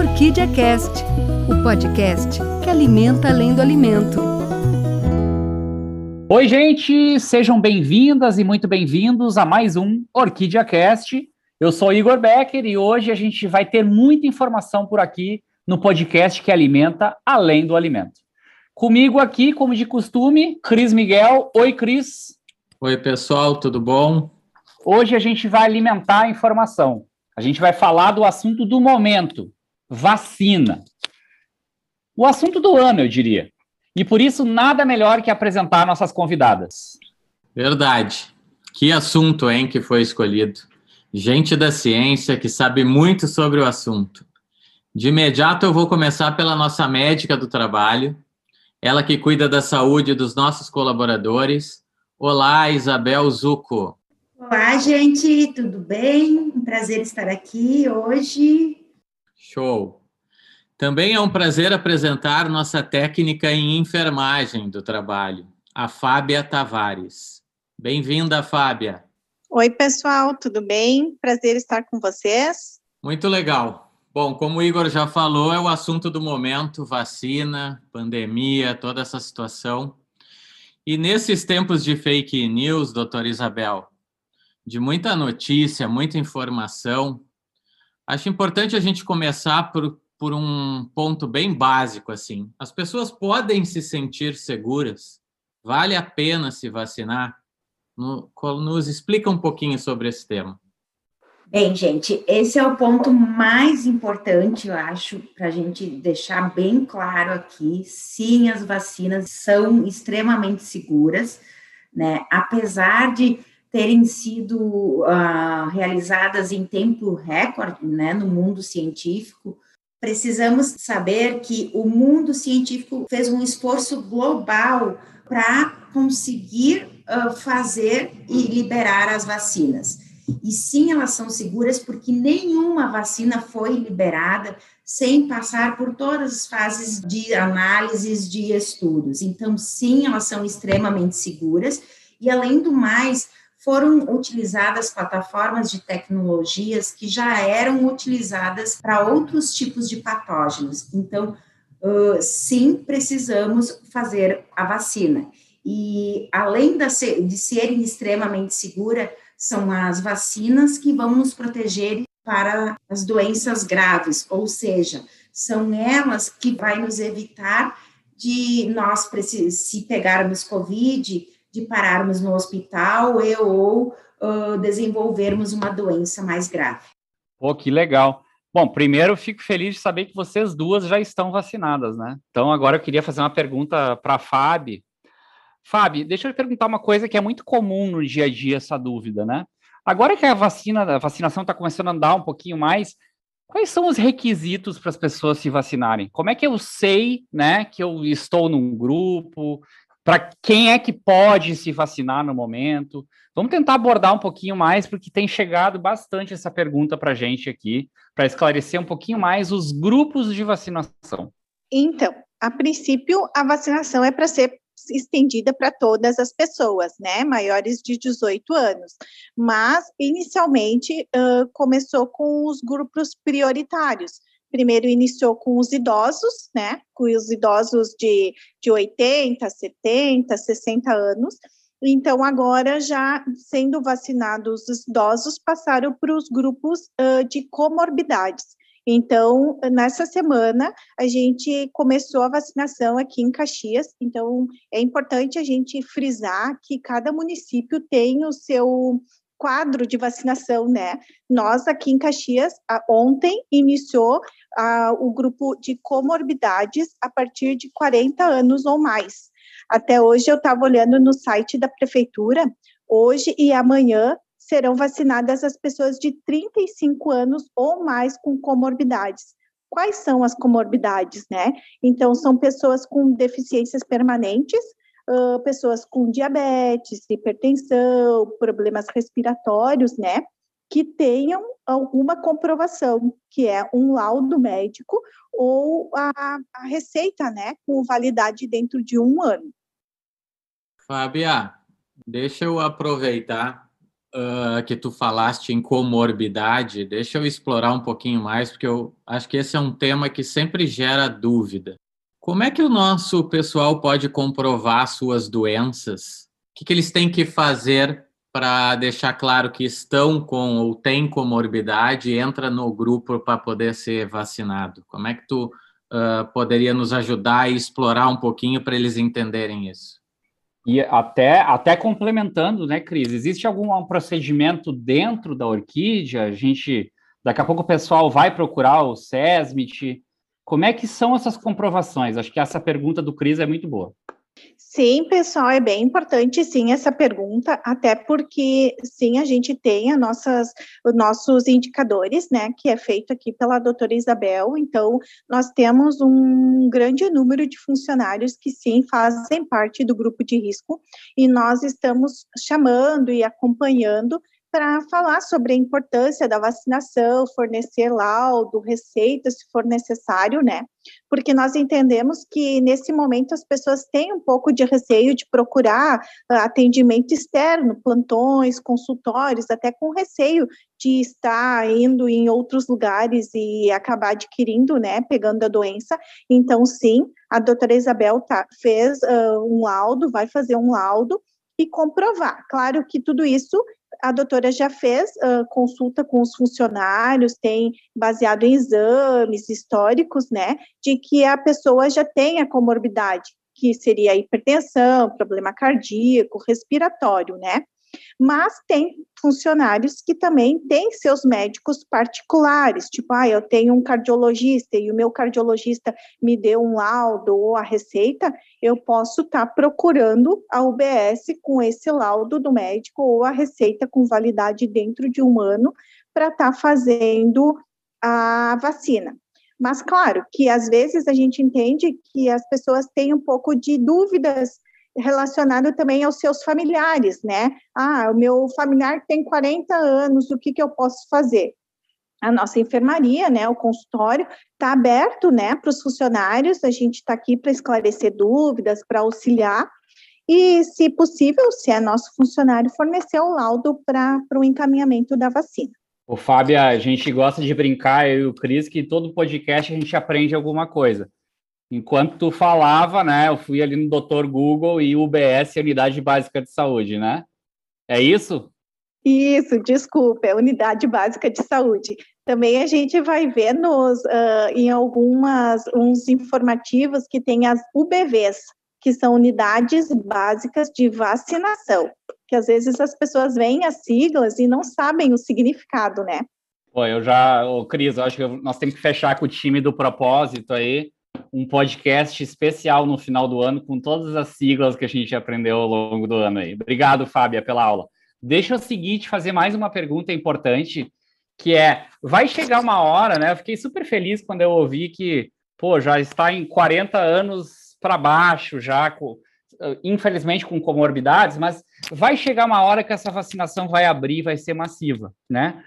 Orquídea Cast, o podcast que alimenta além do alimento. Oi, gente, sejam bem-vindas e muito bem-vindos a mais um Orquídea Cast. Eu sou Igor Becker e hoje a gente vai ter muita informação por aqui no podcast que alimenta além do alimento. Comigo aqui, como de costume, Cris Miguel. Oi, Cris. Oi, pessoal, tudo bom? Hoje a gente vai alimentar a informação. A gente vai falar do assunto do momento, vacina. O assunto do ano, eu diria. E por isso, nada melhor que apresentar nossas convidadas. Verdade. Que assunto, hein, que foi escolhido. Gente da ciência que sabe muito sobre o assunto. De imediato, eu vou começar pela nossa médica do trabalho, ela que cuida da saúde dos nossos colaboradores. Olá, Isabel Zucco. Olá, gente, tudo bem? Um prazer estar aqui hoje. Show. Também é um prazer apresentar nossa técnica em enfermagem do trabalho, a Fábia Tavares. Bem-vinda, Fábia. Oi, pessoal, tudo bem? Prazer estar com vocês. Muito legal. Bom, como o Igor já falou, é o assunto do momento: vacina, pandemia, toda essa situação. E nesses tempos de fake news, doutora Isabel, de muita notícia, muita informação. Acho importante a gente começar por, por um ponto bem básico assim. As pessoas podem se sentir seguras? Vale a pena se vacinar? Nos explica um pouquinho sobre esse tema. Bem, gente, esse é o ponto mais importante, eu acho, para a gente deixar bem claro aqui. Sim, as vacinas são extremamente seguras, né? Apesar de terem sido uh, realizadas em tempo recorde, né, no mundo científico, precisamos saber que o mundo científico fez um esforço global para conseguir uh, fazer e liberar as vacinas. E sim, elas são seguras porque nenhuma vacina foi liberada sem passar por todas as fases de análises de estudos. Então, sim, elas são extremamente seguras. E além do mais, foram utilizadas plataformas de tecnologias que já eram utilizadas para outros tipos de patógenos. Então, uh, sim, precisamos fazer a vacina. E além de serem extremamente seguras, são as vacinas que vão nos proteger para as doenças graves, ou seja, são elas que vai nos evitar de nós, se pegarmos Covid, de pararmos no hospital e ou uh, desenvolvermos uma doença mais grave. Pô, que legal. Bom, primeiro fico feliz de saber que vocês duas já estão vacinadas, né? Então agora eu queria fazer uma pergunta para a Fábio. Fábio, deixa eu perguntar uma coisa que é muito comum no dia a dia essa dúvida, né? Agora que a vacina, a vacinação está começando a andar um pouquinho mais, quais são os requisitos para as pessoas se vacinarem? Como é que eu sei, né, que eu estou num grupo, para quem é que pode se vacinar no momento. Vamos tentar abordar um pouquinho mais, porque tem chegado bastante essa pergunta para a gente aqui, para esclarecer um pouquinho mais os grupos de vacinação. Então, a princípio, a vacinação é para ser estendida para todas as pessoas, né, maiores de 18 anos. Mas, inicialmente, uh, começou com os grupos prioritários, primeiro iniciou com os idosos, né, com os idosos de, de 80, 70, 60 anos, então, agora, já sendo vacinados os idosos, passaram para os grupos uh, de comorbidades. Então, nessa semana, a gente começou a vacinação aqui em Caxias. Então, é importante a gente frisar que cada município tem o seu quadro de vacinação, né? Nós aqui em Caxias, ontem iniciou o grupo de comorbidades a partir de 40 anos ou mais. Até hoje eu estava olhando no site da prefeitura, hoje e amanhã serão vacinadas as pessoas de 35 anos ou mais com comorbidades. Quais são as comorbidades, né? Então, são pessoas com deficiências permanentes, pessoas com diabetes, hipertensão, problemas respiratórios, né? Que tenham alguma comprovação, que é um laudo médico ou a, a receita, né? Com validade dentro de um ano. Fábia, deixa eu aproveitar uh, que tu falaste em comorbidade, deixa eu explorar um pouquinho mais, porque eu acho que esse é um tema que sempre gera dúvida. Como é que o nosso pessoal pode comprovar suas doenças? O que, que eles têm que fazer para deixar claro que estão com ou têm comorbidade e entra no grupo para poder ser vacinado? Como é que tu uh, poderia nos ajudar e explorar um pouquinho para eles entenderem isso? E até, até complementando, né, Cris? Existe algum procedimento dentro da orquídea? A gente, daqui a pouco o pessoal vai procurar o SESMIT. Como é que são essas comprovações? Acho que essa pergunta do Cris é muito boa. Sim, pessoal, é bem importante sim essa pergunta, até porque sim, a gente tem nossas, os nossos indicadores, né, que é feito aqui pela doutora Isabel, então nós temos um grande número de funcionários que sim fazem parte do grupo de risco, e nós estamos chamando e acompanhando para falar sobre a importância da vacinação, fornecer laudo, receita, se for necessário, né? Porque nós entendemos que nesse momento as pessoas têm um pouco de receio de procurar ah, atendimento externo, plantões, consultórios, até com receio de estar indo em outros lugares e acabar adquirindo, né, pegando a doença. Então, sim, a doutora Isabel tá, fez uh, um laudo, vai fazer um laudo e comprovar. Claro que tudo isso a doutora já fez uh, consulta com os funcionários, tem baseado em exames históricos, né, de que a pessoa já tem a comorbidade, que seria hipertensão, problema cardíaco, respiratório, né? Mas tem funcionários que também têm seus médicos particulares, tipo, ah, eu tenho um cardiologista e o meu cardiologista me deu um laudo ou a receita, eu posso estar tá procurando a UBS com esse laudo do médico ou a receita com validade dentro de um ano para estar tá fazendo a vacina. Mas, claro, que às vezes a gente entende que as pessoas têm um pouco de dúvidas relacionado também aos seus familiares, né? Ah, o meu familiar tem 40 anos, o que, que eu posso fazer? A nossa enfermaria, né, o consultório, está aberto, né, para os funcionários, a gente está aqui para esclarecer dúvidas, para auxiliar, e, se possível, se é nosso funcionário, fornecer o laudo para o encaminhamento da vacina. O Fábio, a gente gosta de brincar, eu e o Cris, que todo podcast a gente aprende alguma coisa. Enquanto tu falava, né, eu fui ali no Dr. Google e UBS, Unidade Básica de Saúde, né? É isso? Isso, desculpa, é Unidade Básica de Saúde. Também a gente vai ver nos, uh, em algumas uns informativos que tem as UBVs, que são unidades básicas de vacinação, que às vezes as pessoas veem as siglas e não sabem o significado, né? Pô, eu já, ô Cris, eu acho que nós temos que fechar com o time do propósito aí, um podcast especial no final do ano com todas as siglas que a gente aprendeu ao longo do ano aí. Obrigado, Fábia, pela aula. Deixa eu seguir te fazer mais uma pergunta importante, que é, vai chegar uma hora, né? Eu fiquei super feliz quando eu ouvi que, pô, já está em 40 anos para baixo, já com, infelizmente com comorbidades, mas vai chegar uma hora que essa vacinação vai abrir, vai ser massiva, né?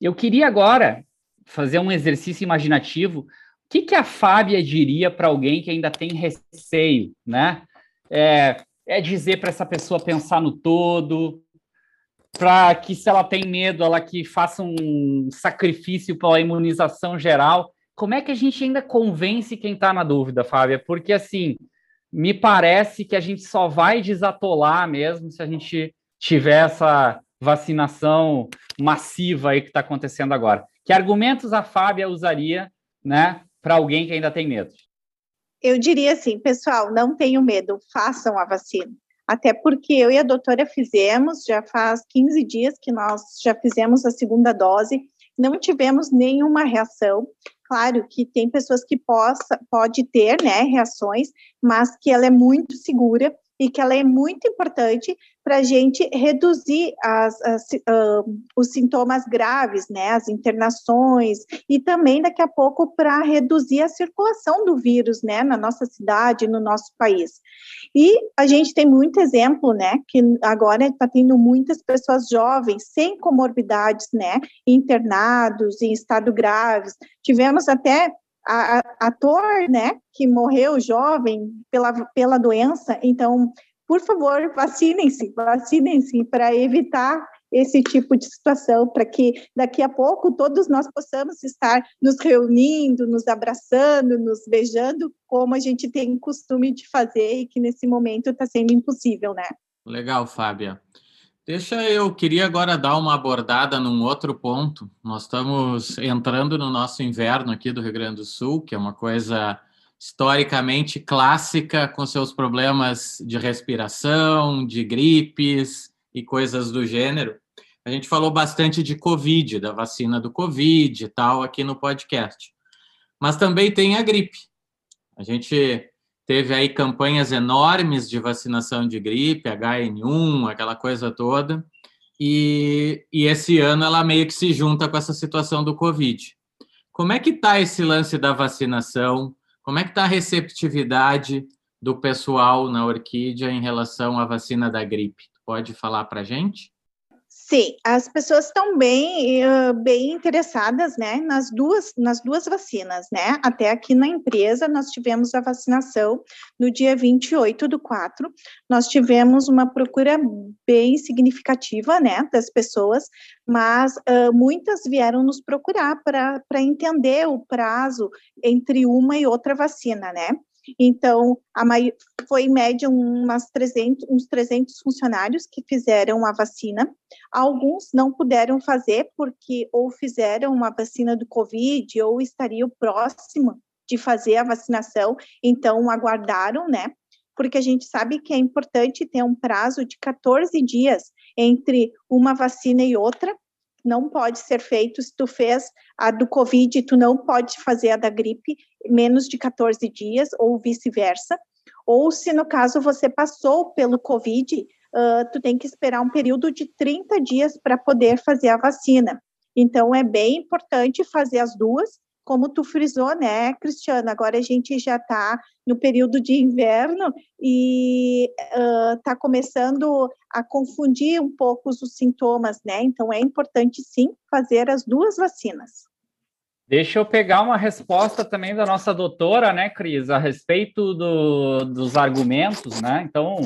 Eu queria agora fazer um exercício imaginativo que, que a Fábia diria para alguém que ainda tem receio, né? É, é dizer para essa pessoa pensar no todo, para que se ela tem medo, ela que faça um sacrifício pela imunização geral. Como é que a gente ainda convence quem está na dúvida, Fábia? Porque assim, me parece que a gente só vai desatolar mesmo se a gente tiver essa vacinação massiva aí que está acontecendo agora. Que argumentos a Fábia usaria, né, para alguém que ainda tem medo? Eu diria assim, pessoal, não tenham medo, façam a vacina. Até porque eu e a doutora fizemos, já faz 15 dias que nós já fizemos a segunda dose, não tivemos nenhuma reação. Claro que tem pessoas que possa, pode ter, né, reações, mas que ela é muito segura e que ela é muito importante para a gente reduzir as, as, uh, os sintomas graves, né, as internações, e também daqui a pouco para reduzir a circulação do vírus, né, na nossa cidade, no nosso país. E a gente tem muito exemplo, né, que agora está tendo muitas pessoas jovens sem comorbidades, né, internados em estado graves. Tivemos até a, a, ator, né, que morreu jovem pela, pela doença, então, por favor, vacinem-se, vacinem-se para evitar esse tipo de situação, para que daqui a pouco todos nós possamos estar nos reunindo, nos abraçando, nos beijando, como a gente tem costume de fazer e que nesse momento está sendo impossível, né? Legal, Fábia. Deixa eu, queria agora dar uma abordada num outro ponto. Nós estamos entrando no nosso inverno aqui do Rio Grande do Sul, que é uma coisa historicamente clássica, com seus problemas de respiração, de gripes e coisas do gênero. A gente falou bastante de Covid, da vacina do Covid e tal, aqui no podcast. Mas também tem a gripe. A gente teve aí campanhas enormes de vacinação de gripe, HN1, aquela coisa toda, e, e esse ano ela meio que se junta com essa situação do Covid. Como é que está esse lance da vacinação? Como é que está a receptividade do pessoal na Orquídea em relação à vacina da gripe? Pode falar para a gente? Sim, as pessoas estão bem, bem interessadas, né, nas duas, nas duas vacinas, né, até aqui na empresa nós tivemos a vacinação no dia 28 do 4, nós tivemos uma procura bem significativa, né, das pessoas, mas uh, muitas vieram nos procurar para entender o prazo entre uma e outra vacina, né, então, foi em média umas 300, uns 300 funcionários que fizeram a vacina. Alguns não puderam fazer porque ou fizeram uma vacina do Covid ou estariam próximo de fazer a vacinação, então aguardaram, né? Porque a gente sabe que é importante ter um prazo de 14 dias entre uma vacina e outra, não pode ser feito se tu fez a do Covid, tu não pode fazer a da gripe menos de 14 dias, ou vice-versa. Ou se no caso você passou pelo Covid, uh, tu tem que esperar um período de 30 dias para poder fazer a vacina. Então, é bem importante fazer as duas, como tu frisou, né, Cristiano? Agora a gente já está no período de inverno e está uh, começando a confundir um pouco os sintomas, né? Então é importante sim fazer as duas vacinas. Deixa eu pegar uma resposta também da nossa doutora, né, Cris, a respeito do, dos argumentos, né? Então,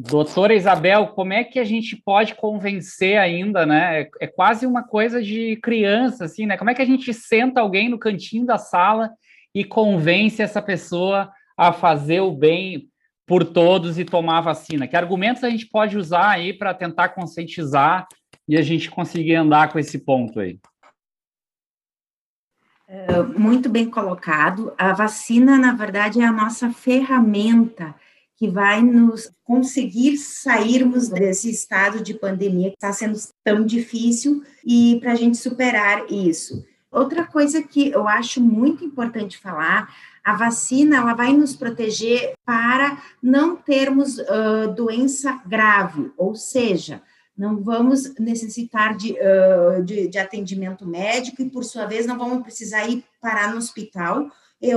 doutora Isabel, como é que a gente pode convencer ainda, né? É, é, quase uma coisa de criança, assim, né? Como é que a gente senta alguém no cantinho da sala e convence essa pessoa a fazer o bem por todos e tomar a vacina? Que argumentos a gente pode usar aí para tentar conscientizar e a gente conseguir andar com esse ponto aí? muito bem colocado. A vacina, na verdade, é a nossa ferramenta que vai nos conseguir sairmos desse estado de pandemia que está sendo tão difícil e para a gente superar isso. Outra coisa que eu acho muito importante falar, a vacina ela vai nos proteger para não termos uh, doença grave, ou seja, não vamos necessitar de, uh, de, de, atendimento médico e, por sua vez, não vamos precisar ir parar no hospital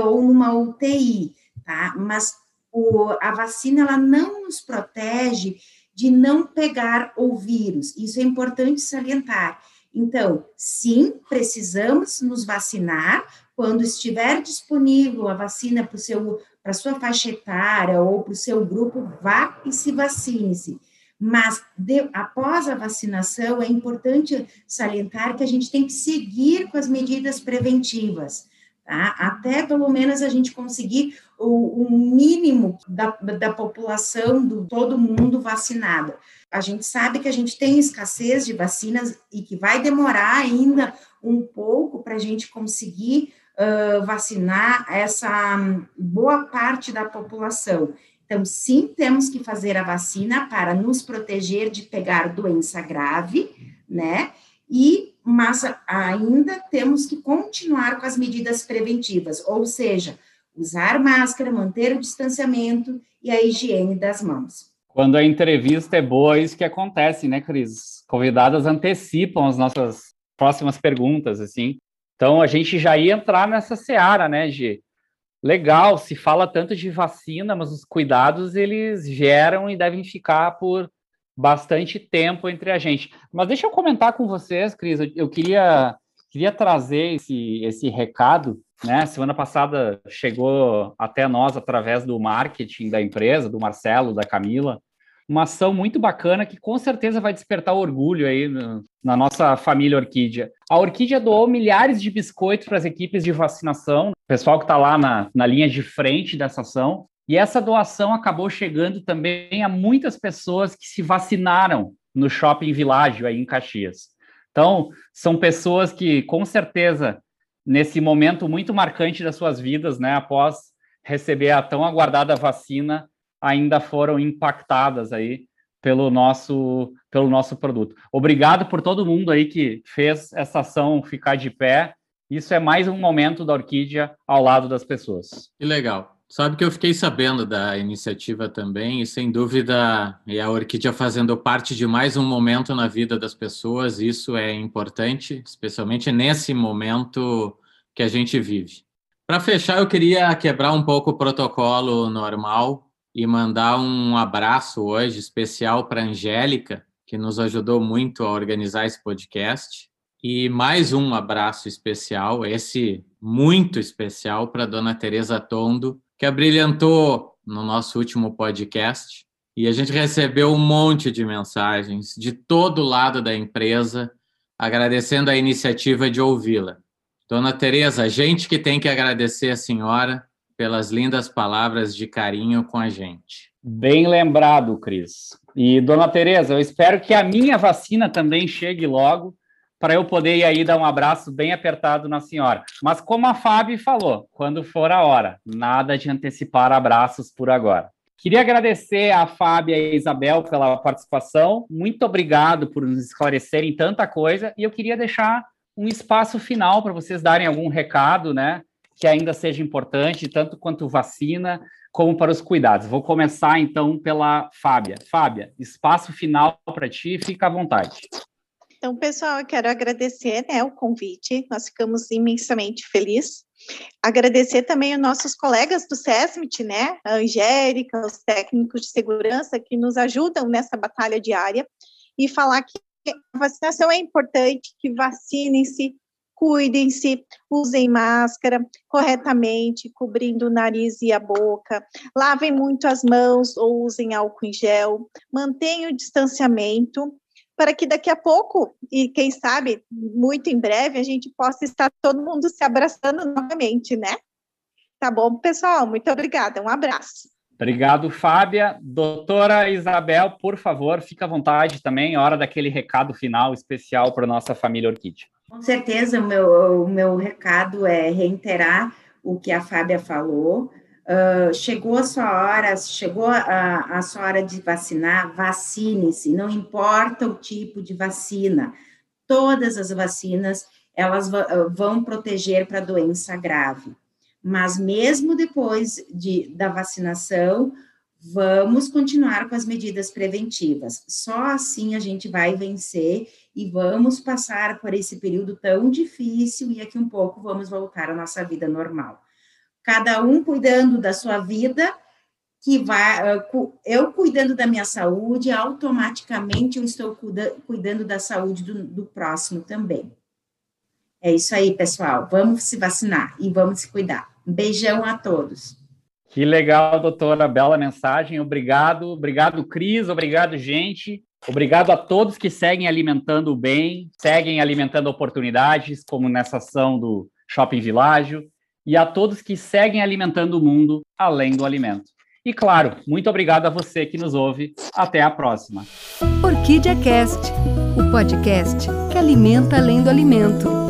ou numa UTI, tá? Mas o, a vacina, ela não nos protege de não pegar o vírus, isso é importante salientar. Então, sim, precisamos nos vacinar. Quando estiver disponível a vacina para a sua faixa etária ou para o seu grupo, vá e se vacine-se mas de, após a vacinação, é importante salientar que a gente tem que seguir com as medidas preventivas, tá? Até pelo menos a gente conseguir o, o mínimo da, da população, do todo mundo vacinada. A gente sabe que a gente tem escassez de vacinas e que vai demorar ainda um pouco para a gente conseguir uh, vacinar essa boa parte da população. Então, sim, temos que fazer a vacina para nos proteger de pegar doença grave, né? E, mas ainda temos que continuar com as medidas preventivas, ou seja, usar máscara, manter o distanciamento e a higiene das mãos. Quando a entrevista é boa, é isso que acontece, né, Cris? Convidadas antecipam as nossas próximas perguntas, assim. Então, a gente já ia entrar nessa seara, né, Gi? legal, se fala tanto de vacina, mas os cuidados eles geram e devem ficar por bastante tempo entre a gente. Mas deixa eu comentar com vocês, Cris, eu, eu queria, queria trazer esse, esse recado, né? Semana passada chegou até nós através do marketing da empresa, do Marcelo, da Camila, uma ação muito bacana que com certeza vai despertar orgulho aí no, na nossa família Orquídea. A Orquídea doou milhares de biscoitos para as equipes de vacinação, o pessoal que está lá na, na linha de frente dessa ação, e essa doação acabou chegando também a muitas pessoas que se vacinaram no Shopping Világio aí em Caxias. Então, são pessoas que com certeza nesse momento muito marcante das suas vidas, né, após receber a tão aguardada vacina, ainda foram impactadas aí pelo nosso pelo nosso produto. Obrigado por todo mundo aí que fez essa ação ficar de pé. Isso é mais um momento da Orquídea ao lado das pessoas. Que legal. Sabe que eu fiquei sabendo da iniciativa também, e sem dúvida é a Orquídea fazendo parte de mais um momento na vida das pessoas, isso é importante, especialmente nesse momento que a gente vive. Para fechar, eu queria quebrar um pouco o protocolo normal e mandar um abraço hoje especial para a Angélica, que nos ajudou muito a organizar esse podcast. E mais um abraço especial, esse muito especial, para dona Tereza Tondo, que abrilhantou no nosso último podcast. E a gente recebeu um monte de mensagens de todo lado da empresa, agradecendo a iniciativa de ouvi-la. Dona Tereza, a gente que tem que agradecer a senhora pelas lindas palavras de carinho com a gente. Bem lembrado, Cris. E, dona Tereza, eu espero que a minha vacina também chegue logo, para eu poder ir aí dar um abraço bem apertado na senhora. Mas como a Fábio falou, quando for a hora, nada de antecipar abraços por agora. Queria agradecer a Fábio e a Isabel pela participação. Muito obrigado por nos esclarecerem tanta coisa. E eu queria deixar um espaço final para vocês darem algum recado, né? que ainda seja importante, tanto quanto vacina, como para os cuidados. Vou começar então pela Fábia. Fábia, espaço final para ti, fica à vontade. Então, pessoal, eu quero agradecer né, o convite, nós ficamos imensamente felizes. Agradecer também os nossos colegas do SESMIT, né, a Angélica, os técnicos de segurança que nos ajudam nessa batalha diária, e falar que a vacinação é importante, que vacinem-se, cuidem-se, usem máscara corretamente, cobrindo o nariz e a boca, lavem muito as mãos ou usem álcool em gel, mantenham o distanciamento para que daqui a pouco, e quem sabe muito em breve, a gente possa estar todo mundo se abraçando novamente, né? Tá bom, pessoal? Muito obrigada. Um abraço. Obrigado, Fábia. Doutora Isabel, por favor, fique à vontade também, hora daquele recado final especial para a nossa família Orquídea. Com certeza, o meu, o meu recado é reiterar o que a Fábia falou. Uh, chegou a sua hora, chegou a, a sua hora de vacinar, vacine-se, não importa o tipo de vacina. Todas as vacinas, elas vão proteger para doença grave. Mas mesmo depois de, da vacinação, vamos continuar com as medidas preventivas. Só assim a gente vai vencer e vamos passar por esse período tão difícil e aqui um pouco vamos voltar à nossa vida normal. Cada um cuidando da sua vida, que vai, ah, eu cuidando da minha saúde, automaticamente eu estou cuidando da saúde do, do próximo também. É isso aí, pessoal. Vamos se vacinar e vamos se cuidar. Beijão a todos. Que legal, doutora, bela mensagem. Obrigado, obrigado, Cris, obrigado, gente. Obrigado a todos que seguem alimentando o bem, seguem alimentando oportunidades, como nessa ação do Shopping Világio, e a todos que seguem alimentando o mundo além do alimento. E claro, muito obrigado a você que nos ouve. Até a próxima. Orquídea Cast, o podcast que alimenta além do alimento.